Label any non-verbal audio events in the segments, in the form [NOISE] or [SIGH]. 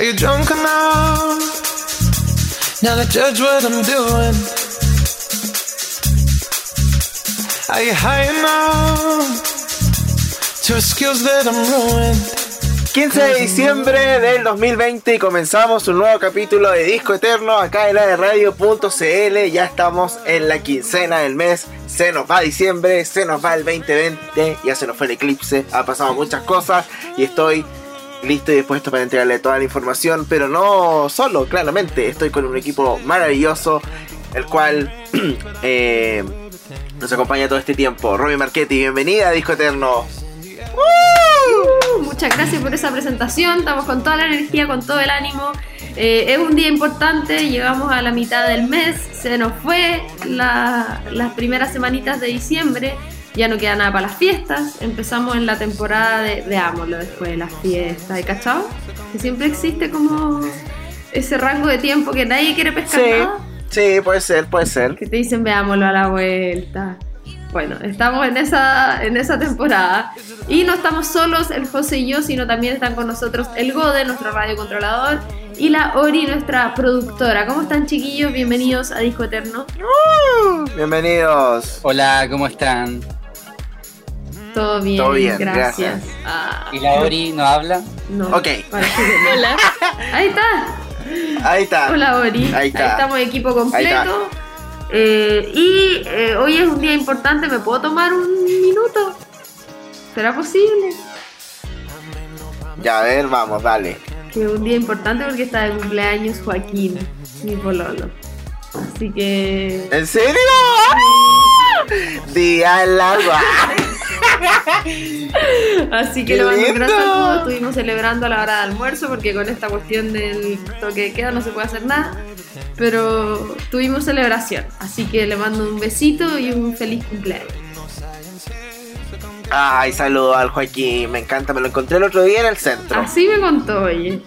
Are you drunk enough now to judge what I'm doing? Are you high enough to excuse that I'm ruined? 15 de diciembre del 2020 y comenzamos un nuevo capítulo de Disco Eterno acá en la de radio.cl. Ya estamos en la quincena del mes. Se nos va diciembre, se nos va el 2020, ya se nos fue el eclipse, ha pasado muchas cosas y estoy listo y dispuesto para entregarle toda la información, pero no solo, claramente, estoy con un equipo maravilloso, el cual [CLEARS THROAT] eh, nos acompaña todo este tiempo. Romy Marchetti, bienvenida a Disco Eterno. Muchas gracias por esa presentación. Estamos con toda la energía, con todo el ánimo. Eh, es un día importante, llegamos a la mitad del mes, se nos fue la- las primeras semanitas de diciembre, ya no queda nada para las fiestas. Empezamos en la temporada de, veámoslo después de las fiestas, ¿y cachao? Que siempre existe como ese rango de tiempo que nadie quiere pescar Sí, nada. sí, puede ser, puede ser. que te dicen veámoslo a la vuelta. Bueno, estamos en esa, en esa temporada. Y no estamos solos, el José y yo, sino también están con nosotros el Gode, nuestro radiocontrolador, y la Ori, nuestra productora. ¿Cómo están, chiquillos? Bienvenidos a Disco Eterno. Bienvenidos. Hola, ¿cómo están? Todo bien, Todo bien, gracias. gracias. Ah, ¿Y la Ori no habla? no, Ok. Hola. [LAUGHS] Ahí está. Ahí está. Hola, Ori. Ahí está. estamos equipo Ahí completo. Eh, y eh, hoy es un día importante. ¿Me puedo tomar un minuto? ¿Será posible? Ya, a ver, vamos, dale. que es un día importante porque está de cumpleaños Joaquín, mi pololo. Así que ¿En serio? Día largo. [LAUGHS] [LAUGHS] así que ¡Qué le mando un gran lindo! saludo. Estuvimos celebrando a la hora de almuerzo porque con esta cuestión del toque de queda no se puede hacer nada. Pero tuvimos celebración. Así que le mando un besito y un feliz cumpleaños. Ay, saludo al Joaquín, me encanta, me lo encontré el otro día en el centro. Así me contó, oye.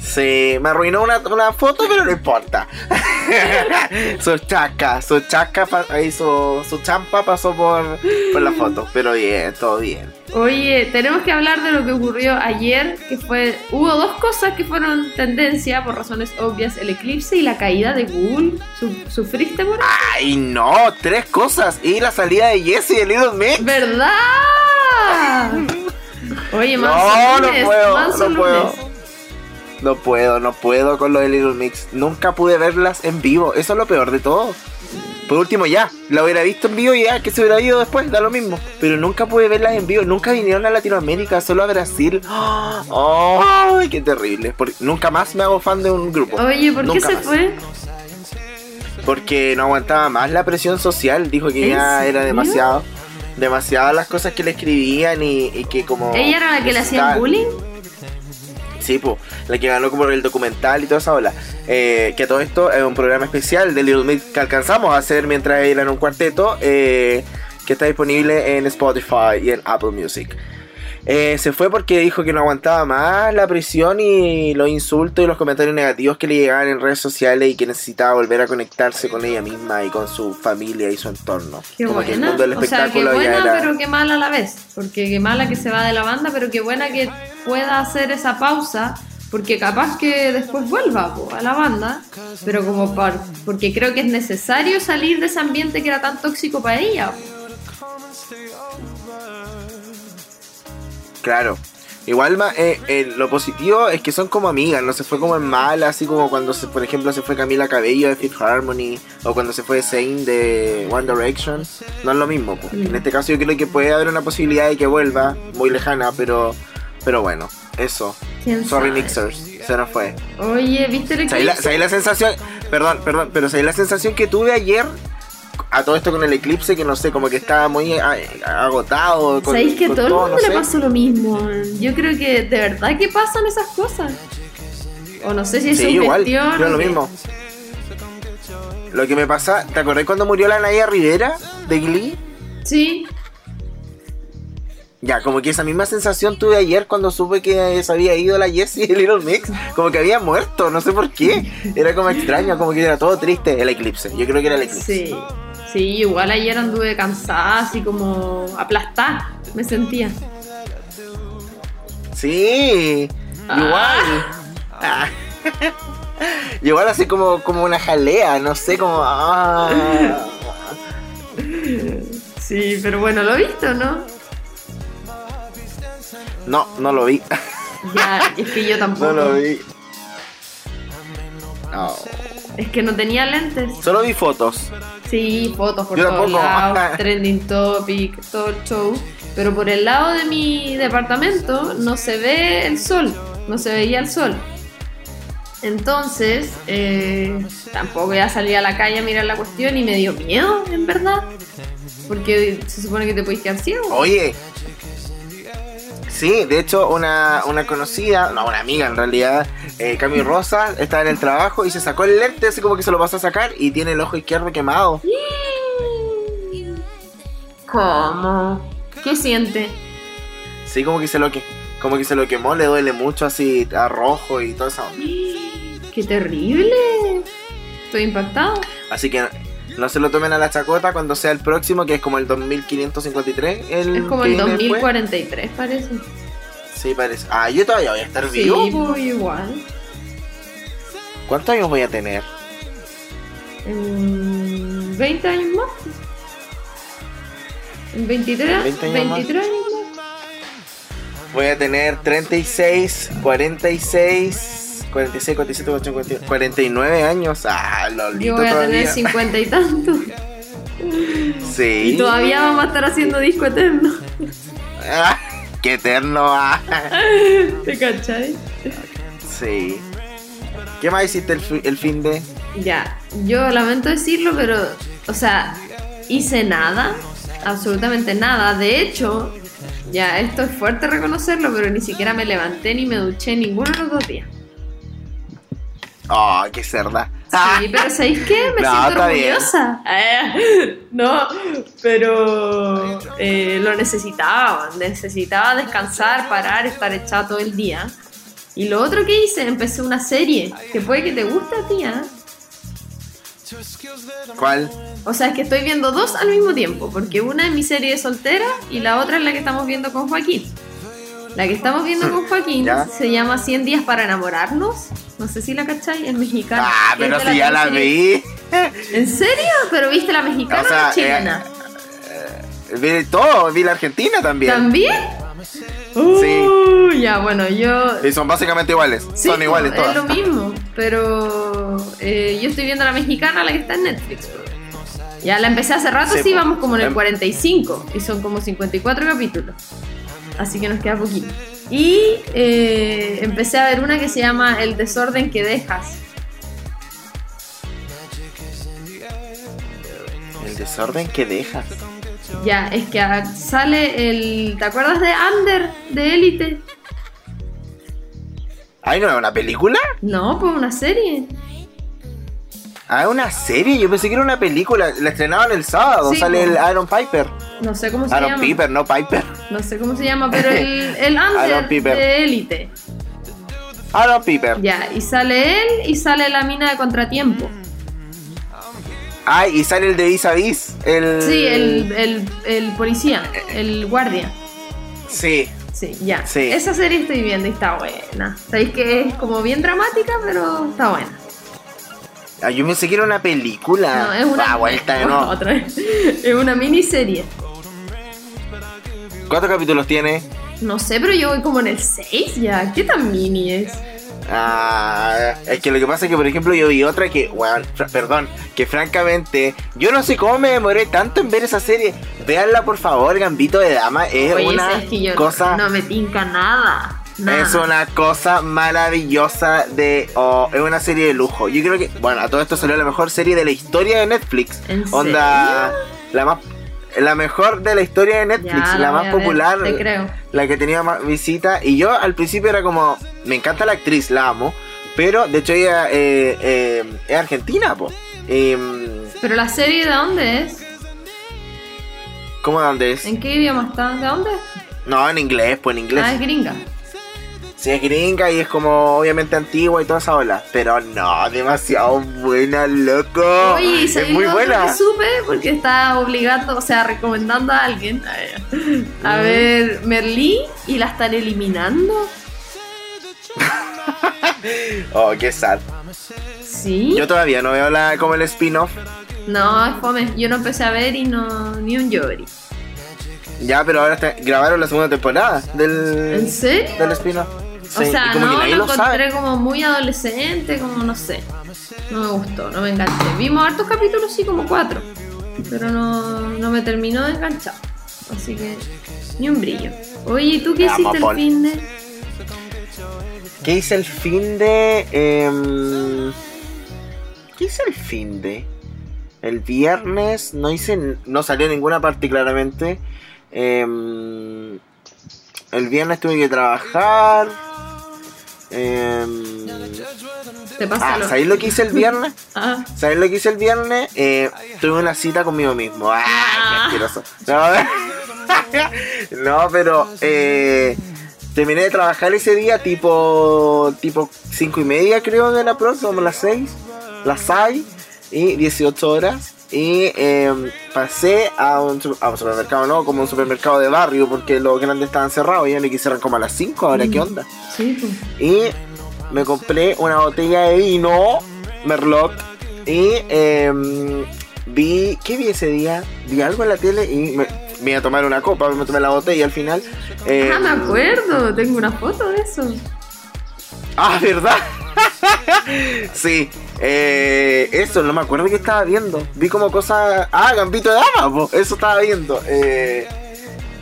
Sí, me arruinó una, una foto, pero no importa. [LAUGHS] su chaca, su chaca, su, su champa pasó por, por la foto, pero bien, todo bien. Oye, tenemos que hablar de lo que ocurrió ayer, que fue, hubo dos cosas que fueron tendencia por razones obvias, el eclipse y la caída de Google. Su- ¿Sufriste por eso? Ay, no, tres cosas. Y la salida de Jesse y el Little Mix. ¿Verdad? [LAUGHS] Oye, No, manso no lunes, puedo, manso no puedo. No puedo, no puedo con lo de Little Mix. Nunca pude verlas en vivo. Eso es lo peor de todo. Por último, ya, la hubiera visto en vivo y ya, que se hubiera ido después, da lo mismo. Pero nunca pude verlas en vivo. Nunca vinieron a Latinoamérica, solo a Brasil. [GASPS] ¡Ay, qué terrible! Porque nunca más me hago fan de un grupo. Oye, ¿por qué se más. fue? Porque no aguantaba más la presión social. Dijo que ¿En ya era demasiado. Demasiadas las cosas que le escribían y, y que como... ¿Ella era la que le hacían bullying? Sí, po, la que ganó como el documental y toda esa ola. Eh, que todo esto es un programa especial de Little Mix que alcanzamos a hacer mientras eran un cuarteto. eh, que está disponible en Spotify y en Apple Music. Eh, se fue porque dijo que no aguantaba más la presión y los insultos y los comentarios negativos que le llegaban en redes sociales y que necesitaba volver a conectarse con ella misma y con su familia y su entorno. Qué como que el buena. mundo del O sea, qué espectáculo ya buena, era. pero qué mala a la vez. Porque qué mala que se va de la banda, pero qué buena que pueda hacer esa pausa. Porque capaz que después vuelva po, a la banda. Pero como por, porque creo que es necesario salir de ese ambiente que era tan tóxico para ella. po. Claro. Igual eh, eh, lo positivo es que son como amigas, no se fue como en mala, así como cuando se, por ejemplo se fue Camila Cabello de Fifth Harmony o cuando se fue Zayn de One Direction. No es lo mismo. Mm. En este caso yo creo que puede haber una posibilidad de que vuelva, muy lejana, pero pero bueno, eso. ¿Quién Sorry sabe? Mixers, se nos fue. Oye, ¿viste el ¿Sabéis la, la sensación? Perdón, perdón, pero ¿sabéis la sensación que tuve ayer? A todo esto con el eclipse, que no sé, como que estaba muy agotado. Con, ¿Sabéis que a con todo el mundo no le pasó lo mismo? Yo creo que de verdad que pasan esas cosas. O no sé si es Sí, igual, yo o lo mismo. Lo que me pasa, ¿te acordás cuando murió la Naya Rivera de Glee? Sí, Ya, como que esa misma sensación tuve ayer cuando supe que se había ido la Jessie de Little Mix. Como que había muerto, no sé por qué. Era como extraño, como que era todo triste. El eclipse, yo creo que era el eclipse. sí. Sí, igual ayer anduve cansada, así como aplastada, me sentía. Sí, Ah. igual. Ah. Y [LAUGHS] Igual así como, como una jalea, no sé, como... ah. [LAUGHS] Sí, pero bueno, lo he visto, ¿no? No, no lo vi. Ya, [LAUGHS] es que yo tampoco. No lo vi. No. Es que no tenía lentes. Solo vi fotos. Sí, fotos por Yo todos tampoco. lados, [LAUGHS] trending topic, todo el show. Pero por el lado de mi departamento no se ve el sol, no se veía el sol. Entonces, eh, tampoco ya salí a la calle a mirar la cuestión y me dio miedo, en verdad. Porque se supone que te puedes quedar ciego. Oye. Sí, de hecho, una, una conocida, no, una amiga en realidad, eh, Cami Rosa, estaba en el trabajo y se sacó el lente, así como que se lo pasó a sacar y tiene el ojo izquierdo quemado. ¿Cómo? ¿Qué siente? Sí, como que se lo que como que se lo quemó, le duele mucho así a rojo y todo eso. [GASPS] ¡Qué terrible! Estoy impactado. Así que no se lo tomen a la chacota cuando sea el próximo, que es como el 2553. El Es como el viene después. 2043, parece. Sí, parece. Ah, yo todavía voy a estar Sí, vivo. pues igual. ¿Cuántos años voy a tener? En 20 años más. En 23, En 20 años más. 23 años más. Voy a tener 36, 46, 46, 47, 48, 49, 49 años. Ah, Yo lolito voy a todavía. tener 50 y tantos. [LAUGHS] Sí. Y todavía vamos a estar haciendo disco eterno. Ah, qué eterno. ah. [LAUGHS] ¿Te cachai? Sí. ¿Qué más hiciste el, el fin de? Ya, yo lamento decirlo, pero, o sea, hice nada, absolutamente nada. De hecho, ya, esto es fuerte reconocerlo, pero ni siquiera me levanté ni me duché ninguno de los dos días. Oh, qué cerda. Sí, pero ¿sabéis qué? Me [LAUGHS] No, siento orgullosa. Eh, [LAUGHS] no, pero eh, lo necesitaba. Necesitaba descansar, parar, estar echada todo el día. Y lo otro que hice, empecé una serie que puede que te guste a ti, ¿ah? ¿Cuál? O sea, es que estoy viendo dos al mismo tiempo, porque una es mi serie de soltera y la otra es la que estamos viendo con Joaquín. La que estamos viendo con Joaquín Ya. se llama 100 días para enamorarnos. No sé si la cachai, es mexicana. Ah, Es pero si ya la vi. ¿En serio? ¿Pero viste la mexicana O sea, o la chilena? Vi todo, vi la Argentina también. ¿También? Sí. Uh, ya, bueno, yo... Y son básicamente iguales. Sí, son iguales es todas. lo mismo, pero eh, yo estoy viendo la mexicana, la que está en Netflix. Ya la empecé hace rato, Sí, sí, vamos como en el Em- 45 y son como 54 capítulos. Así que nos queda poquito. Y eh, empecé a ver una que se llama El desorden que dejas. El desorden que dejas. Ya, es que sale el... ¿Te acuerdas de Under, de Élite? ¿Ay, no es una película? No, pues una serie. Ah, una serie. Yo pensé que era una película. La estrenaban el sábado. Sí, Sale po. el Aaron Piper. No sé cómo se Aaron llama. Piper, no Piper. No sé cómo se llama, pero el, [LAUGHS] el Under de Élite. Aaron Piper. Ya, y sale él y sale la mina de contratiempo. Ay, y sale el de Vis a Vis. El... Sí, el, el, el policía, el guardia. Sí. Sí, ya. Sí. Esa serie estoy viendo y está buena. Sabéis que es como bien dramática, pero está buena. Ah, yo pensé que era una película. No, es una. Ah, vuelta de nuevo. [LAUGHS] otra vez. Es una miniserie. ¿Cuántos capítulos tiene? No sé, pero yo voy como en el 6 ya. ¿Qué tan mini es? Ah, es que lo que pasa es que, por ejemplo, yo vi otra que, fra- perdón, que francamente, yo no sé cómo me demoré tanto en ver esa serie. Véanla, por favor, Gambito de Dama. Es Oye, una sabes que yo cosa. no me tinca nada. nada. Es una cosa maravillosa de. oh, es una serie de lujo. Yo creo que. Bueno, a todo esto salió la mejor serie de la historia de Netflix. ¿En Onda. La más. La mejor de la historia de Netflix. Ya, la más ver, popular. creo. La que tenía más visitas. Y yo al principio era como. Me encanta la actriz, la amo. Pero de hecho ella eh, eh, es argentina, po. Em, Pero la serie, ¿de dónde es? ¿Cómo de dónde es? ¿En qué idioma está? ¿De dónde? No, en inglés, pues en inglés. Ah, es gringa. Sí, es gringa y es como obviamente antigua y toda esa ola. Pero no, demasiado buena, loco. Oye, ¿y es muy buena. que supe? Porque está obligando, o sea, recomendando a alguien a, a Mm. ver Merlí y la están eliminando. [LAUGHS] Oh, qué sad. ¿Sí? Yo todavía no veo la, como el spin-off. No, es fome. Yo no empecé a ver y no. ni un Yori. Ya, pero ahora está- grabaron la segunda temporada del, ¿En serio? del spin-off. O sea, como no, que lo encontré como muy adolescente, como no sé. No me gustó, no me enganché. Vimos hartos capítulos, sí, como cuatro. Pero no, no me terminó de enganchar. Así que, ni un brillo. Oye, ¿y tú qué hiciste el fin de? ¿Qué hice el fin de...? em, ¿Qué hice el fin de? El viernes no hice... No salió ninguna parte claramente. Em, el viernes tuve que trabajar. ¿Te pasa ah, lo- ¿sabéis lo que hice el viernes? [LAUGHS] Ah, ¿Sabéis lo que hice el viernes? Eh, tuve una cita conmigo mismo. ¡Ay, Ah. qué asqueroso! No, [LAUGHS] no, pero eh, terminé de trabajar ese día tipo tipo 5 y media creo de la próxima, como las 6, las 6 y 18 horas. Y eh, pasé a un, su- a un supermercado, no, como un supermercado de barrio, porque los grandes estaban cerrados y ya me quisieron como a las 5, ahora qué onda. sí, pues. Y me compré una botella de vino, Merlot. Y em, vi. ¿Qué vi ese día? Vi algo en la tele y me, me iba a tomar una copa, me tomé la botella al final. em, Ah, me acuerdo, tengo una foto de eso. Ah, ¿verdad? [LAUGHS] sí. eh, eso, no me acuerdo qué estaba viendo. Vi como cosas. Ah, Gambito de Dama, eso estaba viendo. Eh,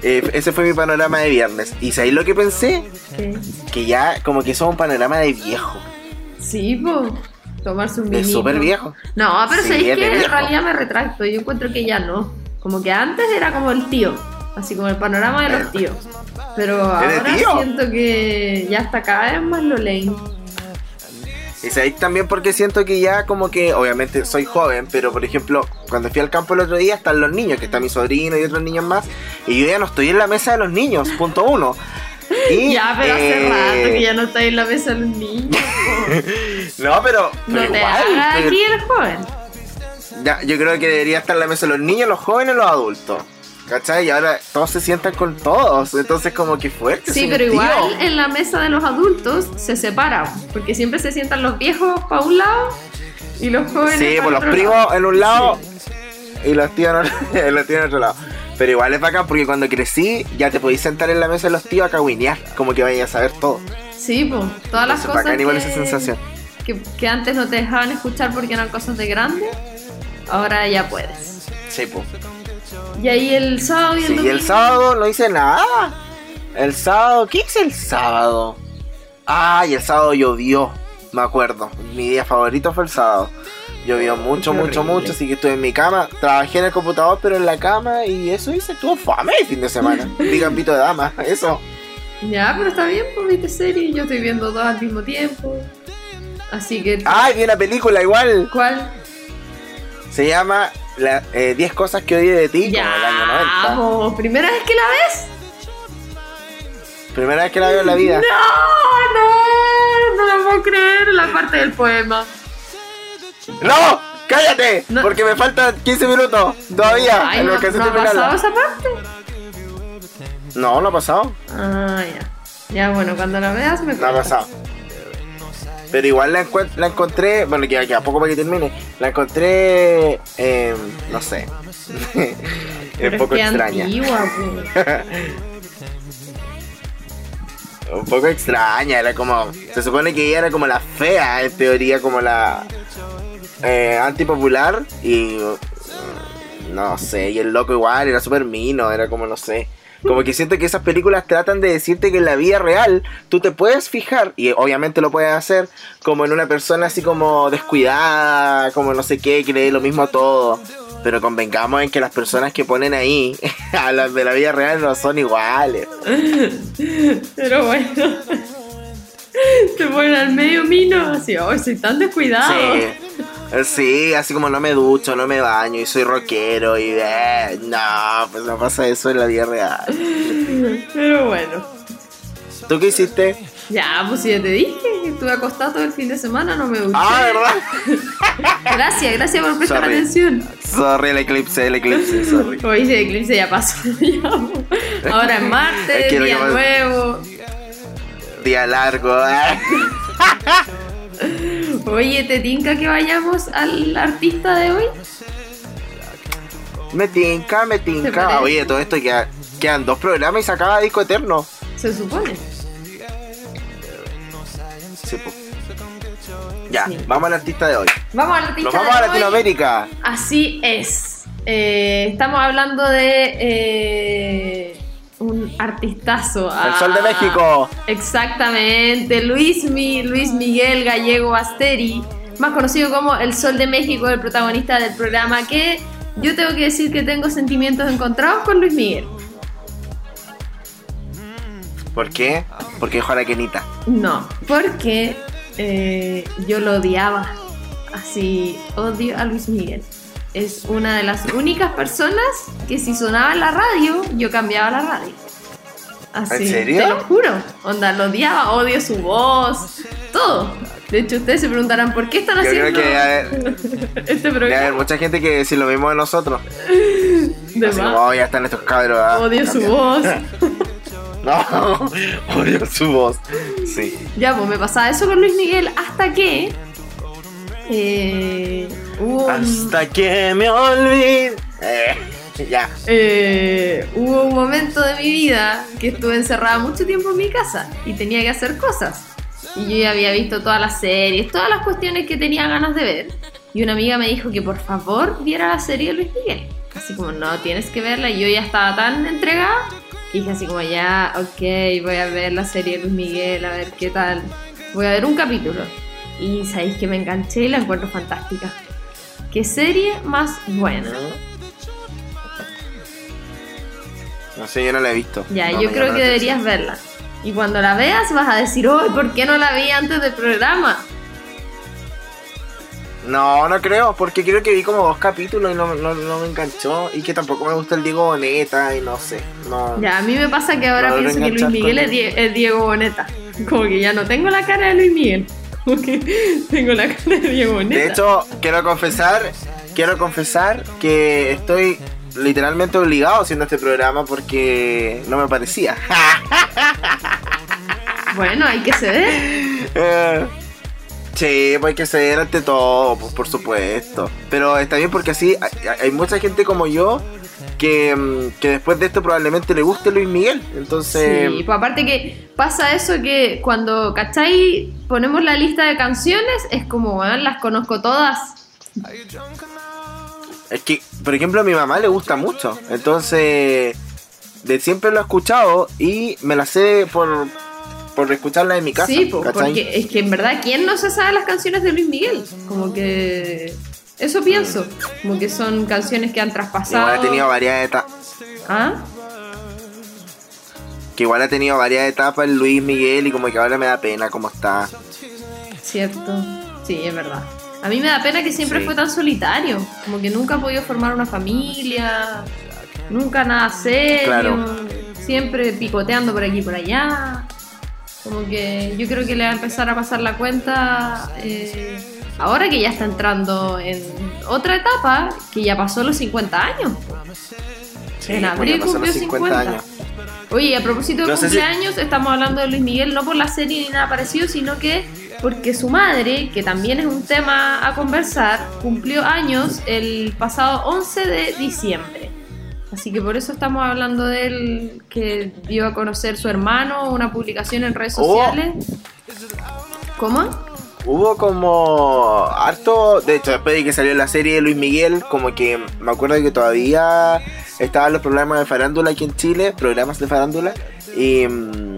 eh, ese fue mi panorama de viernes. ¿Y sabéis lo que pensé? ¿Qué? Que ya como que eso es un panorama de viejo. Sí, pues. Tomarse un vinito. súper viejo. No, pero Sí, sabéis es que en realidad me retracto. Yo encuentro que ya no. Como que antes era como el tío. Así como el panorama de los tíos. Pero ¿Eres ahora tío? siento que ya está cada vez más lo lane. Y sabéis también porque siento que ya como que, obviamente soy joven, pero por ejemplo, cuando fui al campo el otro día están los niños, que está mi sobrino y otros niños más, y yo ya no estoy en la mesa de los niños, punto uno. [LAUGHS] Y, Ya, pero hace eh, rato que ya no está en la mesa de los niños. [LAUGHS] No, pero, No te igual, pero- aquí el joven. ya, yo creo que debería estar en la mesa de los niños, los jóvenes y los adultos. ¿Cachai? Y ahora todos se sientan con todos, entonces como que fuerte. Sí, pero tío. igual en la mesa de los adultos se separan. Porque siempre se sientan los viejos para un lado y los jóvenes Sí, pa' pues los primos lado. en un lado y los tíos [LAUGHS] en, los tíos en otro lado. Pero igual es bacán porque cuando crecí ya te podías sentar en la mesa de los tíos a cagüinear, como que vayas a saber todo. Sí, pues. Todas las Entonces, cosas bacán igual que, esa sensación. Que, que antes no te dejaban escuchar porque eran cosas de grande, ahora ya puedes. Sí, pues. Y ahí el sábado y el Sí, y el sábado no hice nada. El sábado, ¿qué hice el sábado? Ah, y el sábado llovió, me acuerdo. Mi día favorito fue el sábado. Llovió mucho, qué mucho, horrible. mucho, así que estuve en mi cama. Trabajé en el computador, pero en la cama y eso hice. Estuvo fame el fin de semana. [LAUGHS] Vi Campito de Dama, eso. Ya, pero está bien, pues viste serie. Yo estoy viendo dos al mismo tiempo. Así que. Ay, vi una película igual. ¿Cuál? Se llama la, eh, 10 cosas que odié de ti, como el año 90. po, ¿Primera vez que la ves? Primera vez que la veo en la vida. No, no, no me puedo creer la parte del poema. ¡No! ¡Cállate! No. Porque me faltan 15 minutos todavía. Ay, en no, que no ha pasado esa parte. No, no ha pasado. Ah, ya. Ya, bueno, cuando la veas me No ha pasado. Pero igual la, encuent- la encontré, bueno, que queda poco para que termine. La encontré, eh, no sé, [LAUGHS] un poco extraña. antigua. [LAUGHS] Un poco extraña, era como, se supone que ella era como la fea, en teoría, como la eh, antipopular. Y no sé, y el loco igual, era súper mino, era como, no sé. Como que siento que esas películas tratan de decirte que en la vida real tú te puedes fijar, y obviamente lo puedes hacer, como en una persona así como descuidada, como no sé qué, que le dé lo mismo a todo. Pero convengamos en que las personas que ponen ahí [LAUGHS] a las de la vida real no son iguales. Pero bueno. Te ponen al medio mino, así, oh, soy tan descuidado. Sí. Sí, así como no me ducho, no me baño y soy rockero y eh, no, pues no pasa eso en la vida real. Pero bueno. ¿Tú qué hiciste? Ya, pues si ya te dije que estuve acostado todo el fin de semana, no me duché. Ah, ¿verdad? [LAUGHS] Gracias, gracias por prestar Sorry. atención. Sorry, el eclipse, el eclipse, sorry. [LAUGHS] Hoy ese eclipse ya pasó. [LAUGHS] ya, pues. Ahora es martes, día nuevo. Día largo. Oye, ¿te tinca que vayamos al artista de hoy? me tinca, me ¿Te tinca. Oye, todo esto queda- quedan dos programas y se acaba Disco Eterno. Se supone. Sí. Ya, Sí. vamos al artista de hoy. Vamos al artista Nos vamos de a hoy. Latinoamérica. Así es. Eh, estamos hablando de eh, un artistazo. El Sol de Ah, México. Exactamente, Luis, Mi- Luis Miguel Gallego Asteri, más conocido como El Sol de México, el protagonista del programa, que yo tengo que decir que tengo sentimientos encontrados con Luis Miguel. ¿Por qué? Porque dijo a la Kenita. No, porque eh, yo lo odiaba. Así, odio a Luis Miguel. Es una de las únicas personas que si sonaba en la radio, yo cambiaba la radio. Así, ¿En serio? Te lo juro. Onda, lo odiaba, odio su voz, todo. De hecho, ustedes se preguntarán por qué están Yo creo haciendo que [LAUGHS] debe haber, este debe haber programa. mucha gente que decir lo mismo de nosotros. De Así oh, ya están estos cabros. ah, Odio su también. voz. [LAUGHS] No, [LAUGHS] odio su voz. Sí. Ya, pues me pasaba eso con Luis Miguel hasta que eh, un- Hasta que me olvide. Eh, ya. Eh, hubo un momento de mi vida que estuve encerrada mucho tiempo en mi casa y tenía que hacer cosas. Y yo ya había visto todas las series, todas las cuestiones que tenía ganas de ver. Y una amiga me dijo que por favor viera la serie de Luis Miguel. Así como, no, tienes que verla. Y yo ya estaba tan entregada. que dije así como, ya, ok, voy a ver la serie de Luis Miguel, a ver qué tal. Voy a ver un capítulo. Y sabéis que me enganché y la encuentro fantástica. ¿Qué serie más buena? No sé, yo no la he visto. Ya, No yo creo que deberías verla. Y cuando la veas vas a decir, oh, ¿por qué no la vi antes del programa? No, no creo, porque creo que vi como dos capítulos y no, no, no me enganchó. Y que tampoco me gusta el Diego Boneta y no sé. No. Ya, a mí me pasa que ahora pienso que Luis Miguel es Diego Boneta. Como que ya no tengo la cara de Luis Miguel. Como que tengo la cara de Boneta. De hecho, quiero confesar, quiero confesar que estoy literalmente obligado haciendo este programa porque no me parecía. [LAUGHS] Bueno, hay que ceder. Eh, sí, pues hay que ceder ante todo, pues, por supuesto. Pero está bien porque así hay, hay mucha gente como yo que, mm, que después de esto probablemente le guste Luis Miguel. Entonces, Sí, pues aparte que pasa eso que cuando, ¿cachai? Ponemos la lista de canciones, es como, bueno, las conozco todas. es que, por ejemplo, a mi mamá le gusta mucho. Entonces, de siempre lo he escuchado y me la sé por, por escucharla en mi casa. Sí, ¿cachai? porque es que en verdad, ¿quién no se sabe las canciones de Luis Miguel? Como que. Eso pienso. Como que son canciones que han traspasado. Igual ha tenido varias etapas. ¿Ah? Que igual ha tenido varias etapas el Luis Miguel y como que ahora me da pena cómo está. Cierto. Sí, es verdad. A mí me da pena que siempre Sí. fue tan solitario. Como que nunca ha podido formar una familia. Nunca nada serio. Claro. Siempre picoteando por aquí y por allá. Como que yo creo que le va a empezar a pasar la cuenta. eh, ahora que ya está entrando en otra etapa, que ya pasó los 50 años. Sí, en abril cumplió 50. años. Oye, a propósito de No sé si- cumpleaños, estamos hablando de Luis Miguel no por la serie ni nada parecido, sino que porque su madre, que también es un tema a conversar, cumplió años el pasado 11 de diciembre. Así que por eso estamos hablando de él, que dio a conocer su hermano, una publicación en redes Oh. sociales. ¿Cómo? Hubo como harto, de hecho después de que salió la serie de Luis Miguel, como que me acuerdo que todavía estaban los programas de farándula aquí en Chile, programas de farándula, y, mm,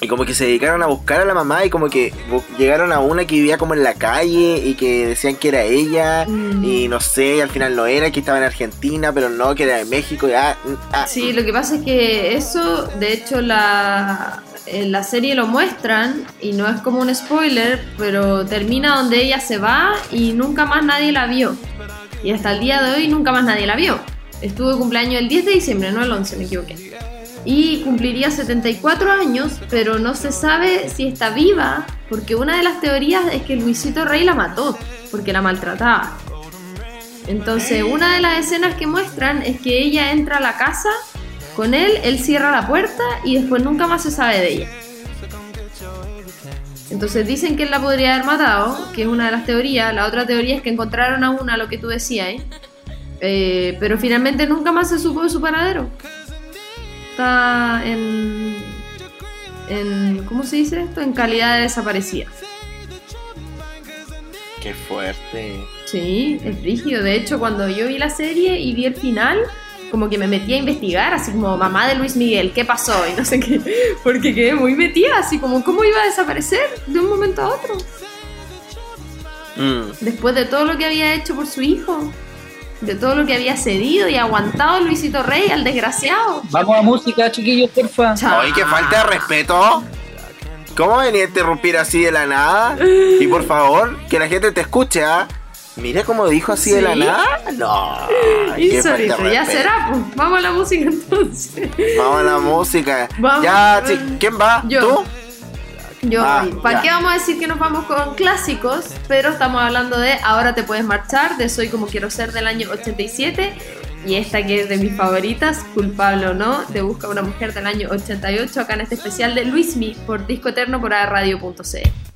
y como que se dedicaron a buscar a la mamá y como que llegaron a una que vivía como en la calle y que decían que era ella, Mm. y no sé, y al final no era, que estaba en Argentina, pero no, que era de México, y ah, mm, ah, Sí, lo que pasa es que eso, de hecho, la, en la serie lo muestran y no es como un spoiler, pero termina donde ella se va y nunca más nadie la vio. Y hasta el día de hoy nunca más nadie la vio. Estuvo de cumpleaños el 10 de diciembre, no el 11, me equivoqué. Y cumpliría 74 años, pero no se sabe si está viva, porque una de las teorías es que Luisito Rey la mató, porque la maltrataba. Entonces, una de las escenas que muestran es que ella entra a la casa con él, él cierra la puerta y después nunca más se sabe de ella. Entonces dicen que él la podría haber matado, que es una de las teorías. La otra teoría es que encontraron a una, lo que tú decías, ¿eh? Eh, pero finalmente nunca más se supo de su paradero. Está en, en. ¿Cómo se dice esto? En calidad de desaparecida. Qué fuerte. Sí, es rígido. De hecho, cuando yo vi la serie y vi el final, como que me metí a investigar, así como mamá de Luis Miguel, ¿qué pasó? Y no sé qué, [LAUGHS] porque quedé muy metida, así como cómo iba a desaparecer de un momento a otro. Mm. Después de todo lo que había hecho por su hijo, de todo lo que había cedido y aguantado Luisito Rey al desgraciado. Vamos a música, chiquillos, porfa. Chao. Oye, que falta de respeto. ¿Cómo venía a interrumpir así de la nada? Y por favor, que la gente te escuche, ¿ah? Mira cómo dijo así de la ¿Sí? nada. No. de Insólito, ya será, pues. Vamos a la música entonces. Vamos a la música. Vamos. Ya, sí, ¿quién va? Yo. ¿Tú? Yo, Ah, ¿para qué vamos a decir que nos vamos con clásicos? Pero estamos hablando de Ahora te puedes marchar, de Soy como quiero ser del año 87. Y esta que es de mis favoritas, culpable o no, de Busca una mujer del año 88, acá en este especial de Luismi por Disco Eterno por radio.cl.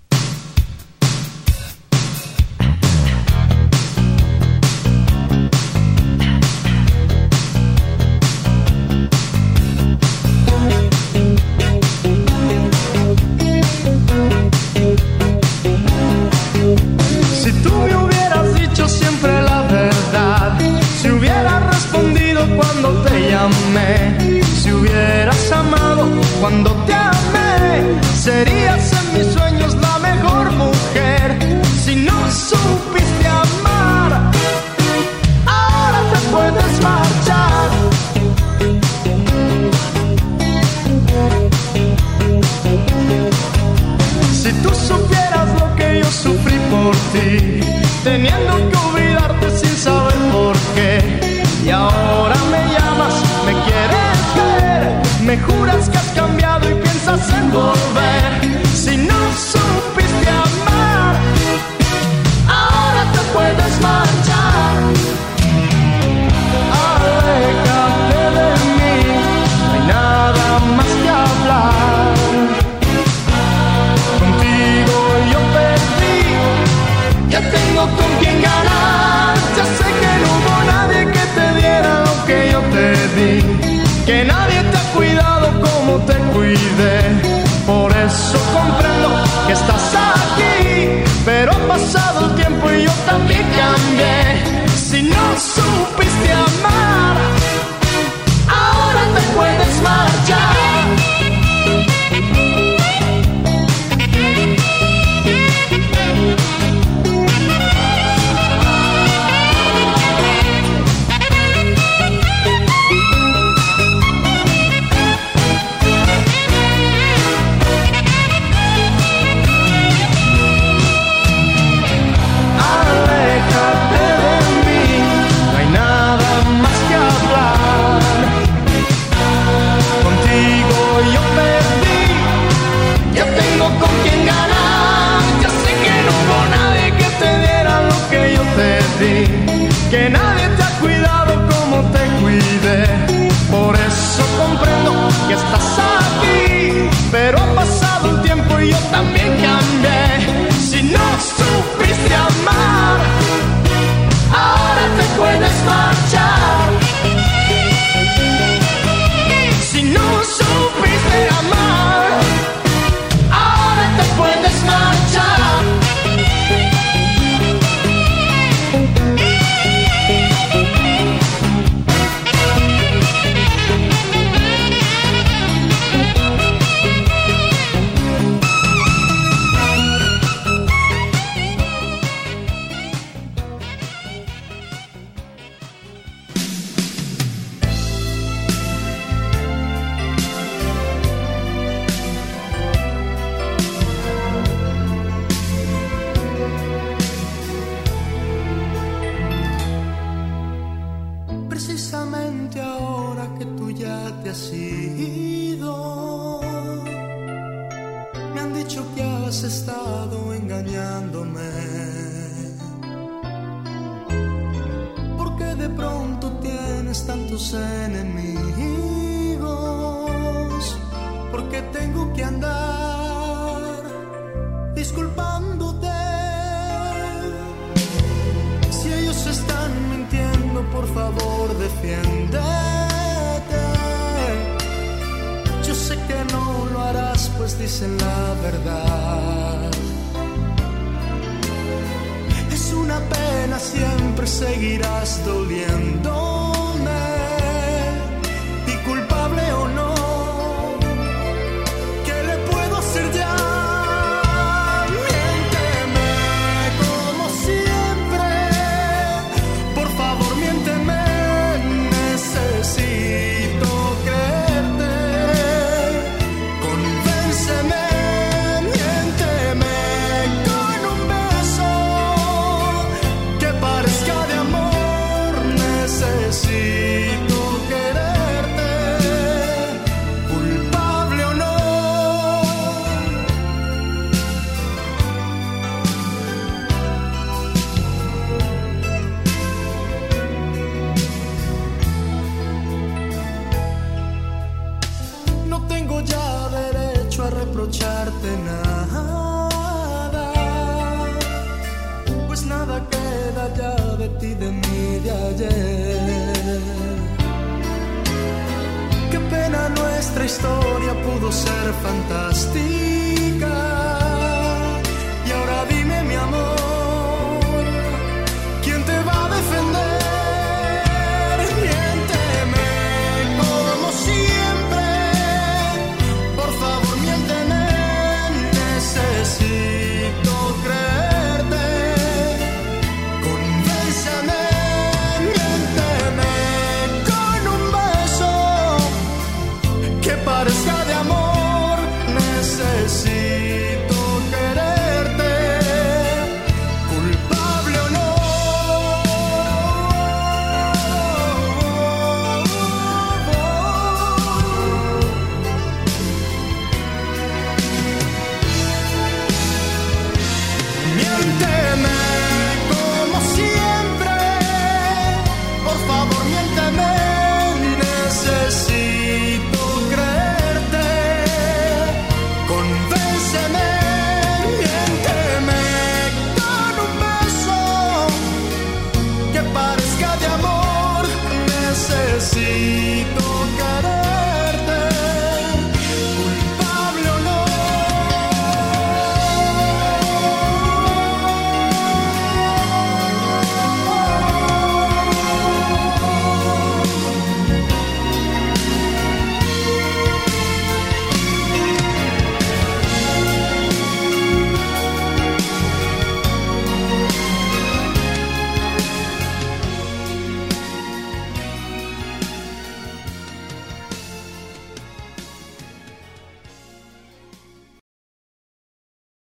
olvidarte sin saber por qué. Y ahora me llamas, me quieres ver, me juras que has cambiado y piensas en volver. Pero ha pasado el tiempo y yo también cambié. Si no supiste amar, dicho que has estado engañándome. Porque de pronto tienes tantos enemigos. Porque tengo que andar disculpándote. Si ellos están mintiendo, por favor, defiende pues dicen la verdad. Es una pena, siempre seguirás doliendo.